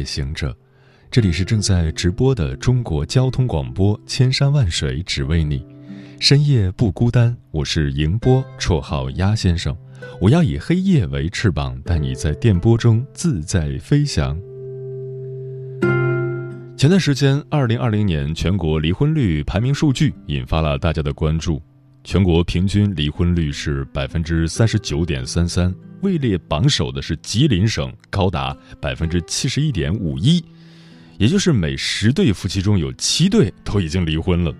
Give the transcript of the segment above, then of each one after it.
夜行者，这里是正在直播的中国交通广播，千山万水只为你，深夜不孤单。我是迎波，绰号鸭先生。我要以黑夜为翅膀，带你在电波中自在飞翔。前段时间，二零二零年全国离婚率排名数据引发了大家的关注，全国平均离婚率是百分之三十九点三三。位列榜首的是吉林省，高达百分之七十一点五一，也就是每十对夫妻中有七对都已经离婚了。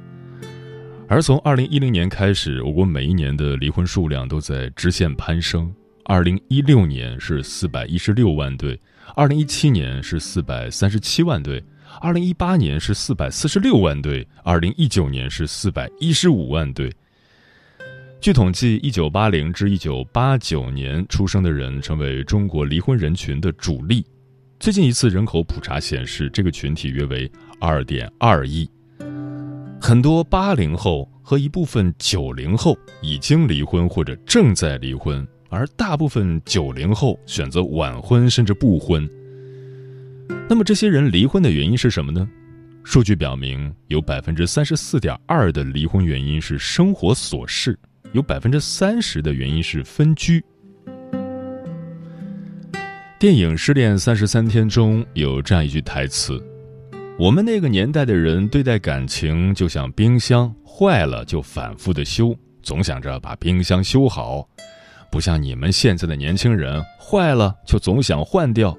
而从二零一零年开始，我国每一年的离婚数量都在直线攀升。二零一六年是四百一十六万对，二零一七年是四百三十七万对，二零一八年是四百四十六万对，二零一九年是四百一十五万对。据统计，一九八零至一九八九年出生的人成为中国离婚人群的主力。最近一次人口普查显示，这个群体约为二点二亿。很多八零后和一部分九零后已经离婚或者正在离婚，而大部分九零后选择晚婚甚至不婚。那么，这些人离婚的原因是什么呢？数据表明，有百分之三十四点二的离婚原因是生活琐事。有百分之三十的原因是分居。电影《失恋三十三天》中有这样一句台词：“我们那个年代的人对待感情就像冰箱，坏了就反复的修，总想着把冰箱修好；不像你们现在的年轻人，坏了就总想换掉。”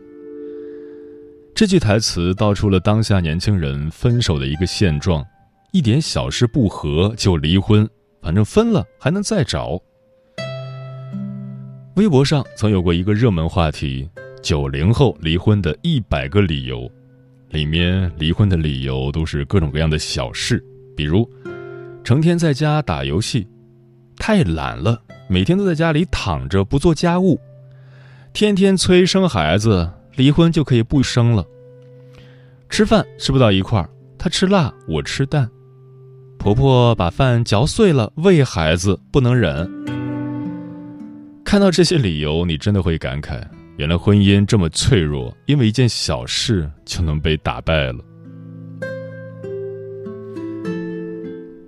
这句台词道出了当下年轻人分手的一个现状：一点小事不和就离婚。反正分了还能再找。微博上曾有过一个热门话题：九零后离婚的一百个理由，里面离婚的理由都是各种各样的小事，比如成天在家打游戏，太懒了，每天都在家里躺着不做家务，天天催生孩子，离婚就可以不生了。吃饭吃不到一块儿，他吃辣，我吃淡。婆婆把饭嚼碎了喂孩子，不能忍。看到这些理由，你真的会感慨：原来婚姻这么脆弱，因为一件小事就能被打败了。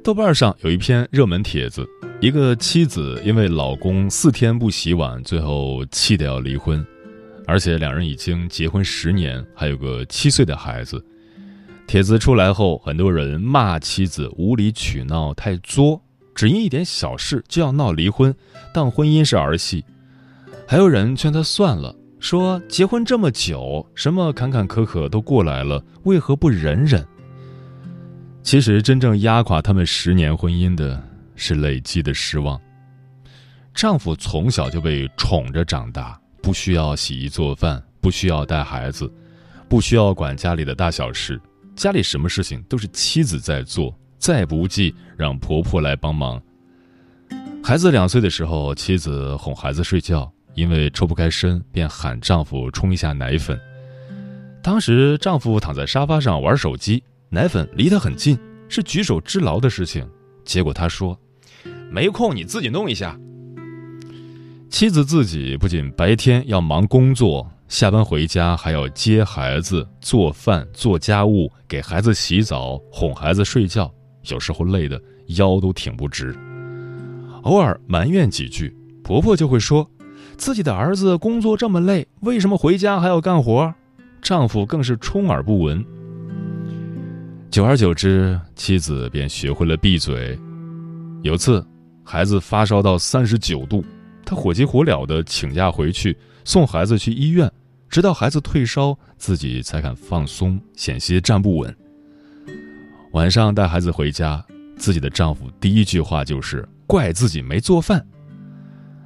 豆瓣上有一篇热门帖子，一个妻子因为老公四天不洗碗，最后气得要离婚，而且两人已经结婚十年，还有个七岁的孩子。帖子出来后，很多人骂妻子无理取闹、太作，只因一点小事就要闹离婚，当婚姻是儿戏。还有人劝他算了，说结婚这么久，什么坎坎坷坷都过来了，为何不忍忍？其实，真正压垮他们十年婚姻的是累积的失望。丈夫从小就被宠着长大，不需要洗衣做饭，不需要带孩子，不需要管家里的大小事。家里什么事情都是妻子在做，再不济让婆婆来帮忙。孩子两岁的时候，妻子哄孩子睡觉，因为抽不开身，便喊丈夫冲一下奶粉。当时丈夫躺在沙发上玩手机，奶粉离他很近，是举手之劳的事情。结果他说：“没空，你自己弄一下。”妻子自己不仅白天要忙工作。下班回家还要接孩子、做饭、做家务、给孩子洗澡、哄孩子睡觉，有时候累得腰都挺不直。偶尔埋怨几句，婆婆就会说：“自己的儿子工作这么累，为什么回家还要干活？”丈夫更是充耳不闻。久而久之，妻子便学会了闭嘴。有次，孩子发烧到三十九度，她火急火燎地请假回去送孩子去医院。直到孩子退烧，自己才敢放松，险些站不稳。晚上带孩子回家，自己的丈夫第一句话就是怪自己没做饭。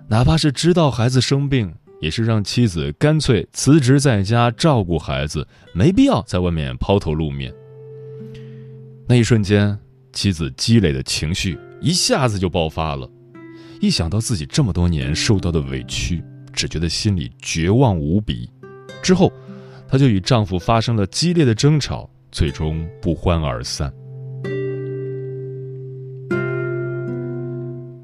哪怕是知道孩子生病，也是让妻子干脆辞职在家照顾孩子，没必要在外面抛头露面。那一瞬间，妻子积累的情绪一下子就爆发了。一想到自己这么多年受到的委屈，只觉得心里绝望无比。之后，她就与丈夫发生了激烈的争吵，最终不欢而散。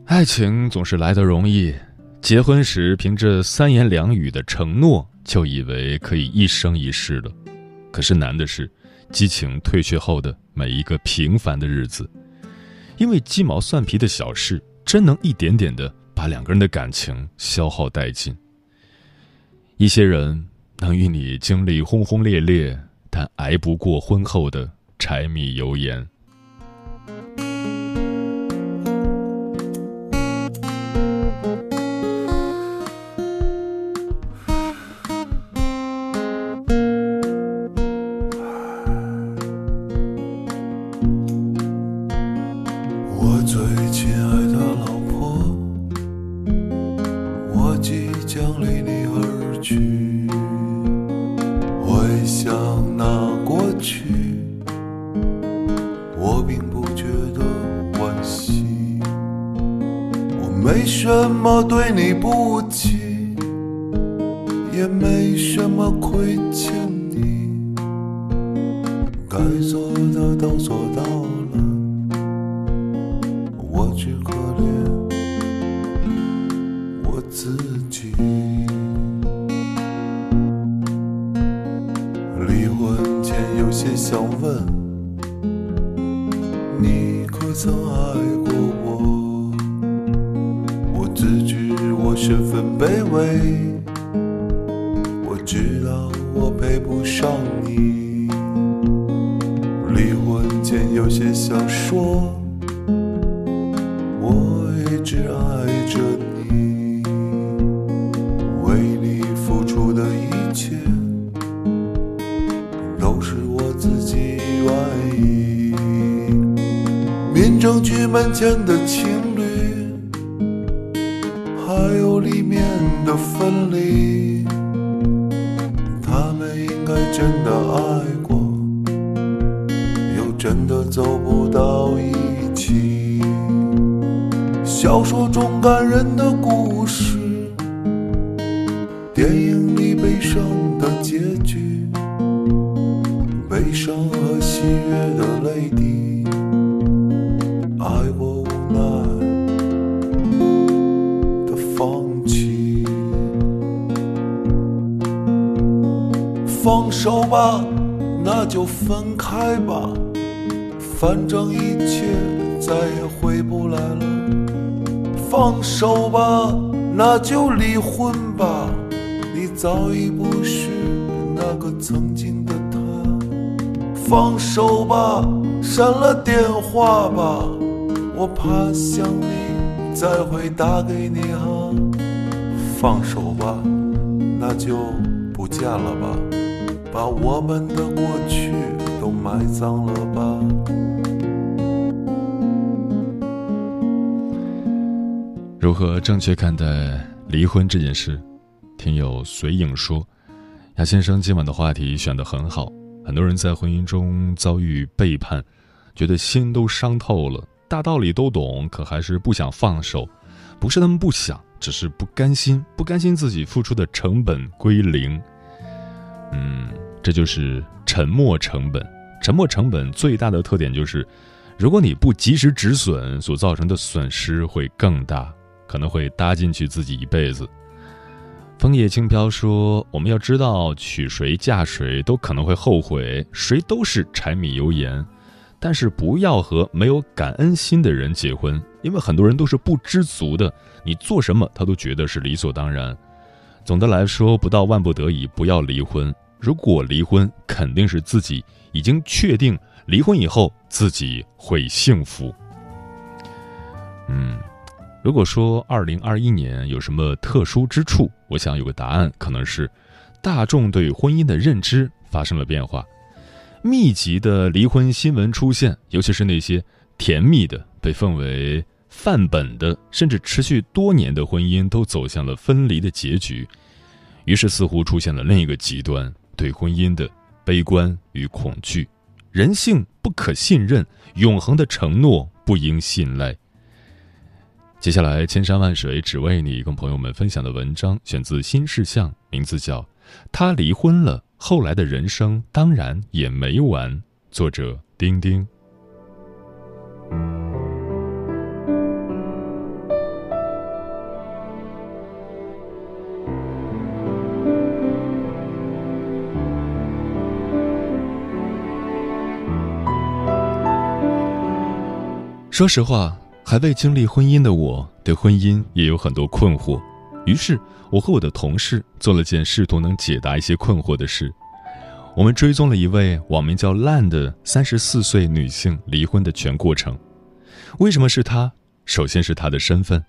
爱情总是来得容易，结婚时凭着三言两语的承诺，就以为可以一生一世了。可是难的是，激情退却后的每一个平凡的日子，因为鸡毛蒜皮的小事。真能一点点的把两个人的感情消耗殆尽。一些人能与你经历轰轰烈烈，但挨不过婚后的柴米油盐。前有些想问，你可曾爱过我？我自知我身份卑微，我知道我配不上你。离婚前有些想说，我一直爱着，门前的情侣。还有里面的分离，他们应该真的爱过，又真的走不到一起。小说中感人的故事，就分开吧，反正一切再也回不来了。放手吧，那就离婚吧，你早已不是那个曾经的他。放手吧，删了电话吧，我怕想你再会打给你啊。放手吧，那就不见了吧。把我们的过去都埋葬了吧。如何正确看待离婚这件事？听友随影说，亚先生今晚的话题选得很好。很多人在婚姻中遭遇背叛，觉得心都伤透了，大道理都懂，可还是不想放手。不是他们不想，只是不甘心，不甘心自己付出的成本归零。嗯。这就是沉默成本。沉默成本最大的特点就是，如果你不及时止损，所造成的损失会更大，可能会搭进去自己一辈子。枫叶轻飘说：“我们要知道，娶谁嫁谁都可能会后悔，谁都是柴米油盐，但是不要和没有感恩心的人结婚，因为很多人都是不知足的，你做什么他都觉得是理所当然。总的来说，不到万不得已，不要离婚。”如果离婚，肯定是自己已经确定离婚以后自己会幸福。嗯，如果说二零二一年有什么特殊之处，我想有个答案，可能是大众对婚姻的认知发生了变化，密集的离婚新闻出现，尤其是那些甜蜜的、被奉为范本的，甚至持续多年的婚姻，都走向了分离的结局。于是似乎出现了另一个极端，对婚姻的悲观与恐惧，人性不可信任，永恒的承诺不应信赖。接下来，千山万水只为你，跟朋友们分享的文章选自《新事项》，名字叫《他离婚了，后来的人生当然也没完》，作者丁丁。说实话。还未经历婚姻的我，对婚姻也有很多困惑。于是，我和我的同事做了件试图能解答一些困惑的事。我们追踪了一位网名叫“烂”的三十四岁女性离婚的全过程。为什么是她？首先是她的身份。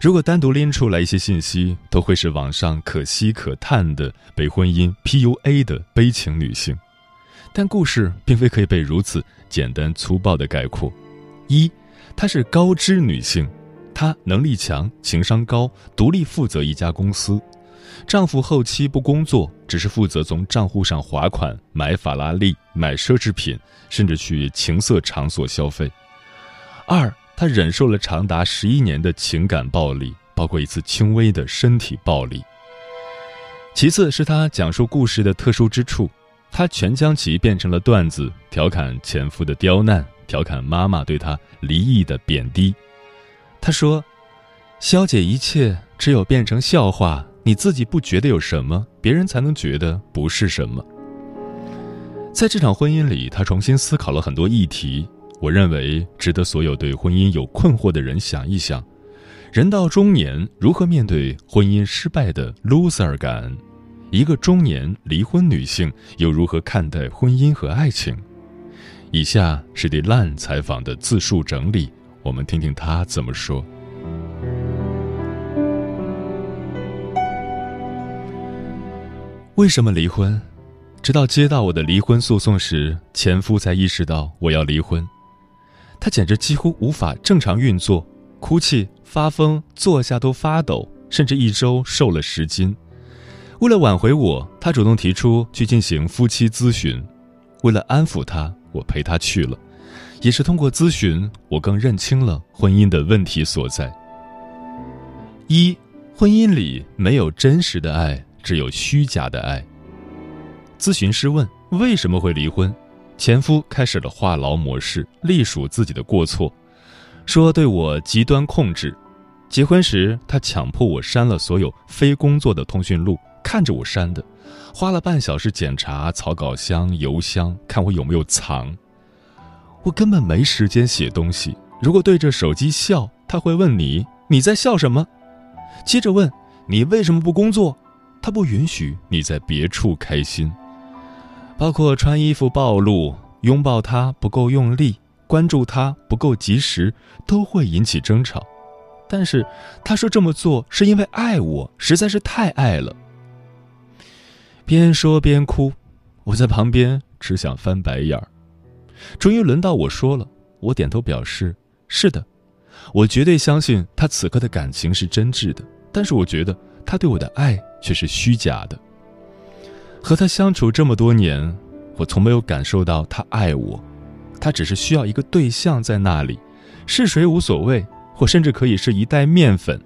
如果单独拎出来一些信息，都会是网上可惜可叹的被婚姻 PUA 的悲情女性。但故事并非可以被如此简单粗暴的概括。一。她是高知女性，她能力强，情商高，独立负责一家公司。丈夫后期不工作，只是负责从账户上划款买法拉利、买奢侈品，甚至去情色场所消费。二，她忍受了长达十一年的情感暴力，包括一次轻微的身体暴力。其次是她讲述故事的特殊之处，她全将其变成了段子，调侃前夫的刁难。调侃妈妈对他离异的贬低，他说：“消解一切，只有变成笑话。你自己不觉得有什么，别人才能觉得不是什么。”在这场婚姻里，他重新思考了很多议题。我认为值得所有对婚姻有困惑的人想一想：人到中年如何面对婚姻失败的 loser 感？一个中年离婚女性又如何看待婚姻和爱情？以下是对烂采访的自述整理，我们听听他怎么说。为什么离婚？直到接到我的离婚诉讼时，前夫才意识到我要离婚。他简直几乎无法正常运作，哭泣、发疯、坐下都发抖，甚至一周瘦了十斤。为了挽回我，他主动提出去进行夫妻咨询。为了安抚他。我陪他去了，也是通过咨询，我更认清了婚姻的问题所在。一，婚姻里没有真实的爱，只有虚假的爱。咨询师问：为什么会离婚？前夫开始了话痨模式，隶属自己的过错，说对我极端控制。结婚时，他强迫我删了所有非工作的通讯录，看着我删的。花了半小时检查草稿箱、邮箱，看我有没有藏。我根本没时间写东西。如果对着手机笑，他会问你你在笑什么，接着问你为什么不工作。他不允许你在别处开心。包括穿衣服暴露、拥抱他不够用力、关注他不够及时，都会引起争吵。但是他说这么做是因为爱我，实在是太爱了。边说边哭，我在旁边只想翻白眼儿。终于轮到我说了，我点头表示是的，我绝对相信他此刻的感情是真挚的，但是我觉得他对我的爱却是虚假的。和他相处这么多年，我从没有感受到他爱我，他只是需要一个对象在那里，是谁无所谓，或甚至可以是一袋面粉。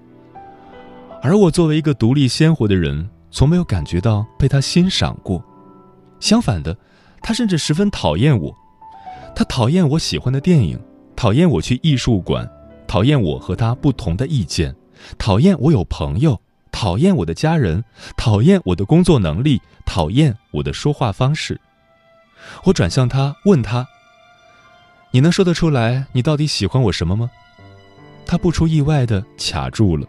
而我作为一个独立鲜活的人。从没有感觉到被他欣赏过，相反的，他甚至十分讨厌我。他讨厌我喜欢的电影，讨厌我去艺术馆，讨厌我和他不同的意见，讨厌我有朋友，讨厌我的家人，讨厌我的工作能力，讨厌我的说话方式。我转向他，问他：“你能说得出来，你到底喜欢我什么吗？”他不出意外的卡住了，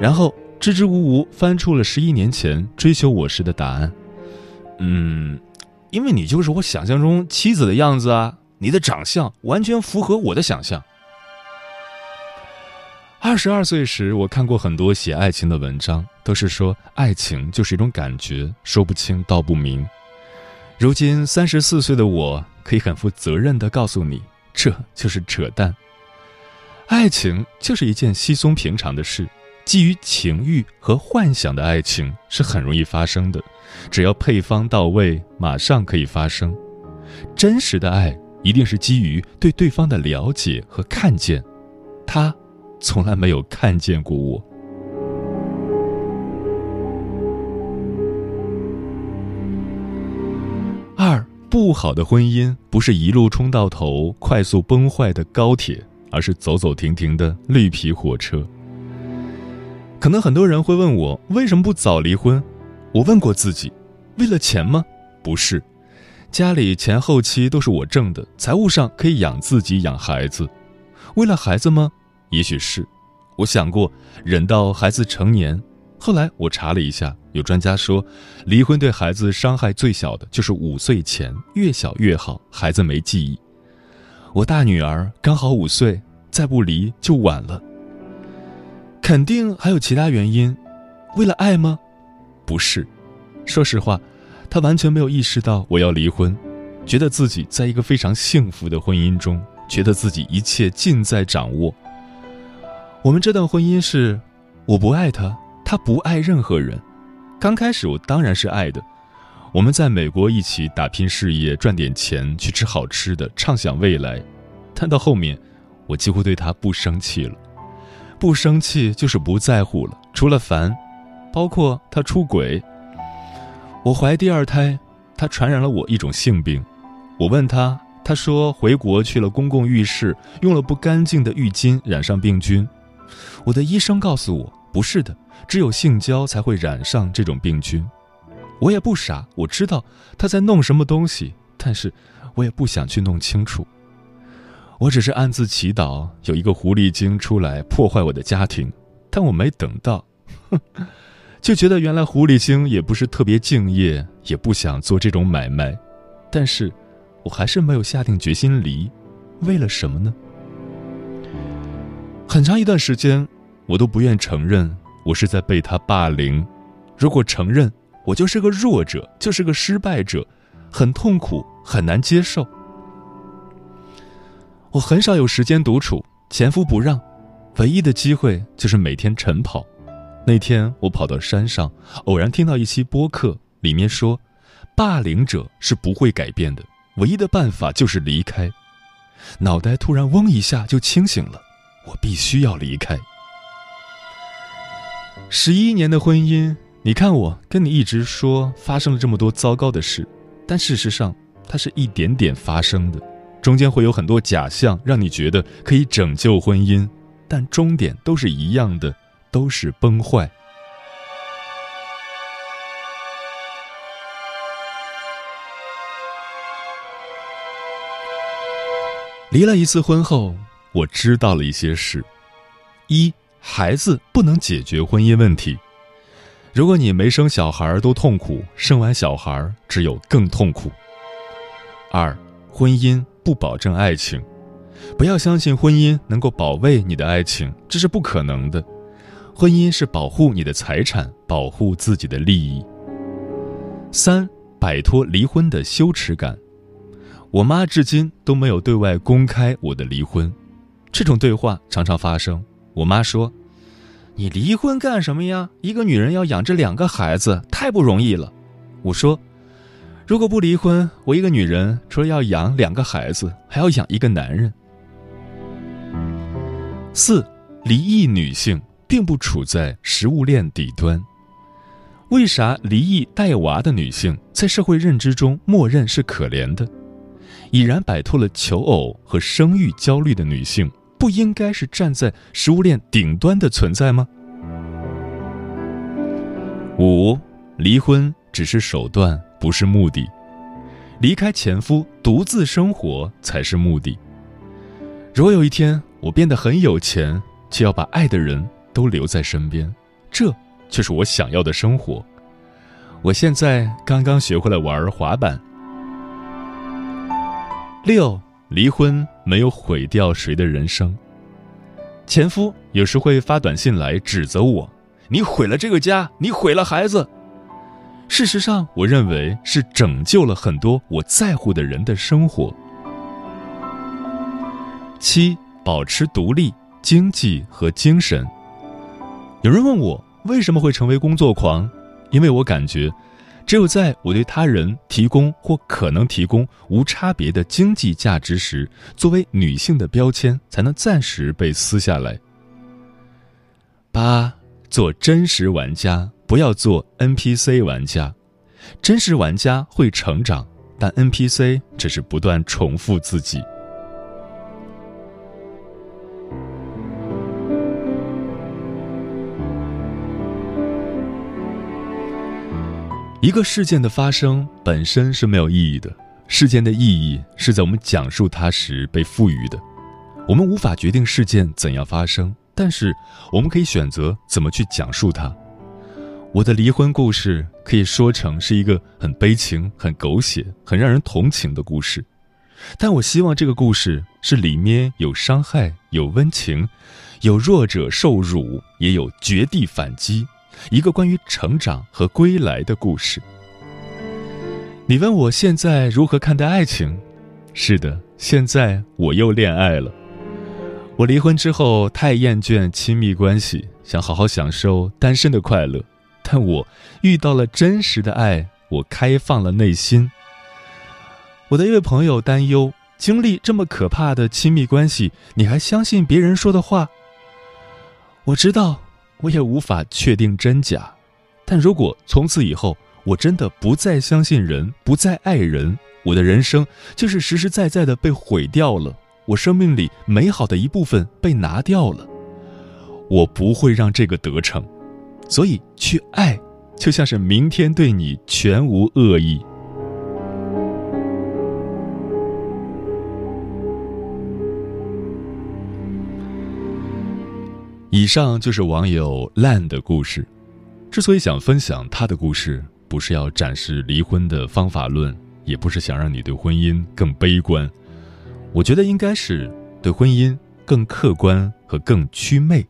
然后。支支吾吾翻出了十一年前追求我时的答案。嗯，因为你就是我想象中妻子的样子啊，你的长相完全符合我的想象。二十二岁时，我看过很多写爱情的文章，都是说爱情就是一种感觉，说不清道不明。如今三十四岁的我，可以很负责任的告诉你，这就是扯淡。爱情就是一件稀松平常的事。基于情欲和幻想的爱情是很容易发生的，只要配方到位，马上可以发生。真实的爱一定是基于对对方的了解和看见，他从来没有看见过我。二不好的婚姻不是一路冲到头、快速崩坏的高铁，而是走走停停的绿皮火车。可能很多人会问我为什么不早离婚？我问过自己，为了钱吗？不是，家里前后期都是我挣的，财务上可以养自己养孩子。为了孩子吗？也许是。我想过忍到孩子成年。后来我查了一下，有专家说，离婚对孩子伤害最小的就是五岁前，越小越好，孩子没记忆。我大女儿刚好五岁，再不离就晚了。肯定还有其他原因，为了爱吗？不是。说实话，他完全没有意识到我要离婚，觉得自己在一个非常幸福的婚姻中，觉得自己一切尽在掌握。我们这段婚姻是，我不爱他，他不爱任何人。刚开始我当然是爱的，我们在美国一起打拼事业，赚点钱去吃好吃的，畅想未来。但到后面，我几乎对他不生气了。不生气就是不在乎了，除了烦，包括他出轨。我怀第二胎，他传染了我一种性病。我问他，他说回国去了公共浴室，用了不干净的浴巾，染上病菌。我的医生告诉我，不是的，只有性交才会染上这种病菌。我也不傻，我知道他在弄什么东西，但是我也不想去弄清楚。我只是暗自祈祷有一个狐狸精出来破坏我的家庭，但我没等到，哼，就觉得原来狐狸精也不是特别敬业，也不想做这种买卖，但是，我还是没有下定决心离，为了什么呢？很长一段时间，我都不愿承认我是在被他霸凌，如果承认，我就是个弱者，就是个失败者，很痛苦，很难接受。我很少有时间独处，前夫不让，唯一的机会就是每天晨跑。那天我跑到山上，偶然听到一期播客，里面说，霸凌者是不会改变的，唯一的办法就是离开。脑袋突然嗡一下就清醒了，我必须要离开。十一年的婚姻，你看我跟你一直说发生了这么多糟糕的事，但事实上它是一点点发生的。中间会有很多假象，让你觉得可以拯救婚姻，但终点都是一样的，都是崩坏。离了一次婚后，我知道了一些事：一，孩子不能解决婚姻问题。如果你没生小孩都痛苦，生完小孩只有更痛苦。二，婚姻。不保证爱情，不要相信婚姻能够保卫你的爱情，这是不可能的。婚姻是保护你的财产，保护自己的利益。三，摆脱离婚的羞耻感。我妈至今都没有对外公开我的离婚，这种对话常常发生。我妈说：“你离婚干什么呀？一个女人要养这两个孩子，太不容易了。”我说。如果不离婚，我一个女人除了要养两个孩子，还要养一个男人。四，离异女性并不处在食物链底端。为啥离异带娃的女性在社会认知中默认是可怜的？已然摆脱了求偶和生育焦虑的女性，不应该是站在食物链顶端的存在吗？五，离婚只是手段。不是目的，离开前夫独自生活才是目的。如果有一天我变得很有钱，却要把爱的人都留在身边，这却是我想要的生活。我现在刚刚学会了玩滑板。六，离婚没有毁掉谁的人生。前夫有时会发短信来指责我：“你毁了这个家，你毁了孩子。”事实上，我认为是拯救了很多我在乎的人的生活。七，保持独立，经济和精神。有人问我为什么会成为工作狂，因为我感觉，只有在我对他人提供或可能提供无差别的经济价值时，作为女性的标签才能暂时被撕下来。八，做真实玩家，不要做 NPC 玩家。真实玩家会成长，但 NPC 只是不断重复自己。一个事件的发生本身是没有意义的，事件的意义是在我们讲述它时被赋予的。我们无法决定事件怎样发生，但是我们可以选择怎么去讲述它。我的离婚故事可以说成是一个很悲情、很狗血、很让人同情的故事，但我希望这个故事是里面有伤害、有温情，有弱者受辱，也有绝地反击。一个关于成长和归来的故事。你问我现在如何看待爱情？是的，现在我又恋爱了。我离婚之后太厌倦亲密关系，想好好享受单身的快乐。但我遇到了真实的爱，我开放了内心。我的一位朋友担忧：经历这么可怕的亲密关系，你还相信别人说的话？我知道。我也无法确定真假，但如果从此以后我真的不再相信人，不再爱人，我的人生就是实实在在的被毁掉了，我生命里美好的一部分被拿掉了。我不会让这个得逞，所以去爱，就像是明天对你全无恶意。以上就是网友烂的故事。之所以想分享他的故事，不是要展示离婚的方法论，也不是想让你对婚姻更悲观。我觉得应该是对婚姻更客观和更祛魅。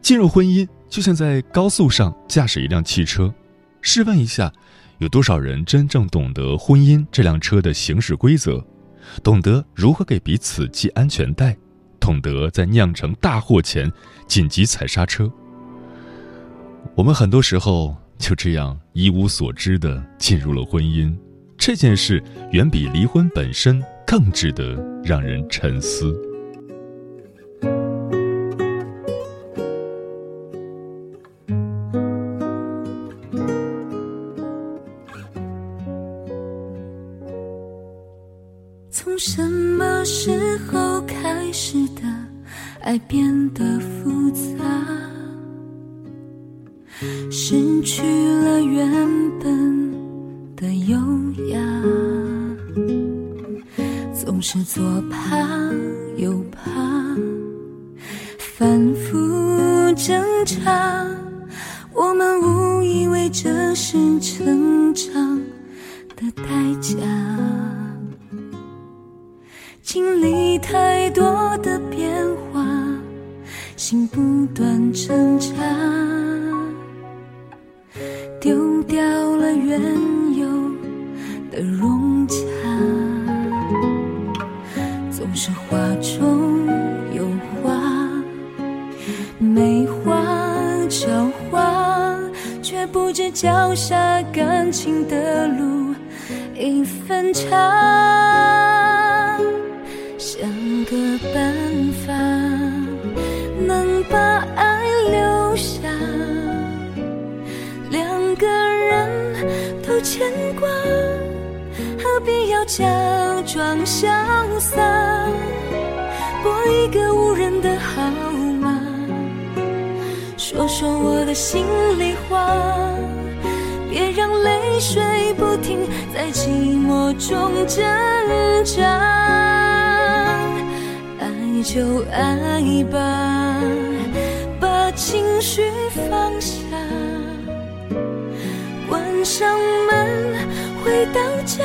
进入婚姻就像在高速上驾驶一辆汽车，试问一下，有多少人真正懂得婚姻这辆车的行驶规则，懂得如何给彼此系安全带？懂得在酿成大祸前紧急踩刹车。我们很多时候就这样一无所知的进入了婚姻，这件事远比离婚本身更值得让人沉思。爱变得复杂，失去了原本的优雅，总是左怕右怕，反复挣扎，我们误以为这是成长的代价。经历太多的变化，心不断挣扎，丢掉了原有的融洽，总是画中有画，没话教化，却不知脚下感情的路一分长。个办有牵挂，何必要假装潇洒，拨一个无人的号码，说说我的心里话，别让泪水不停在寂寞中挣扎。爱就爱吧，把情绪放下，上门回到家，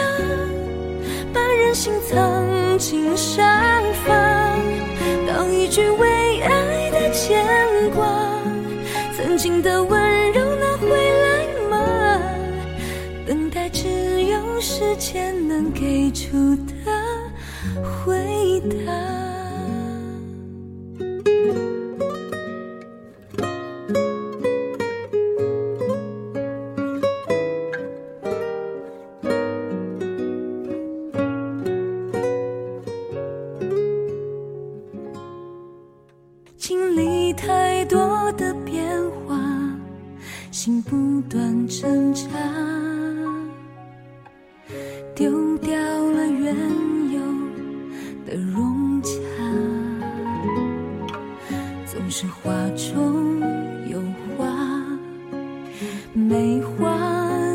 把任性藏进沙发，当一句为爱的牵挂。曾经的温柔拿回来吗？等待只有时间能给出的回答。中有画，没花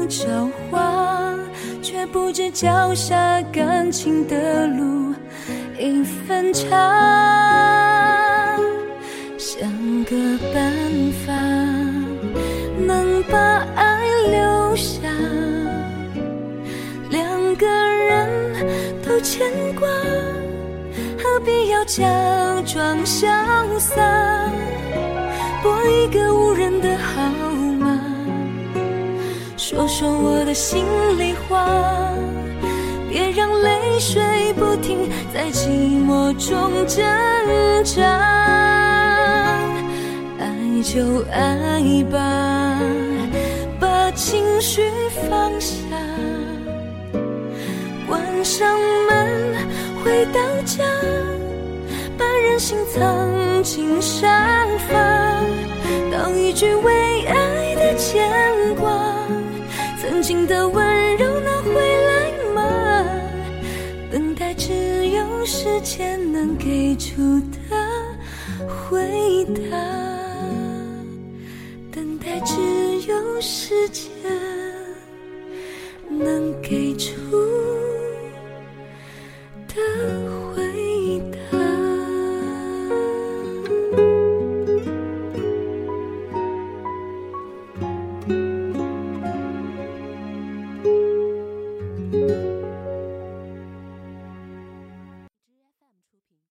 找花，却不知脚下感情的路已分叉，想个办法能把爱留下，两个人都牵挂，何必要假装潇洒，一个无人的号码，说说我的心里话。别让泪水不停在寂寞中挣扎，爱就爱吧，把情绪放下，关上门回到家，把任性藏进沙发，一句为爱的牵挂，曾经的温柔能回来吗。等待只有时间能给出的回答，等待只有时间。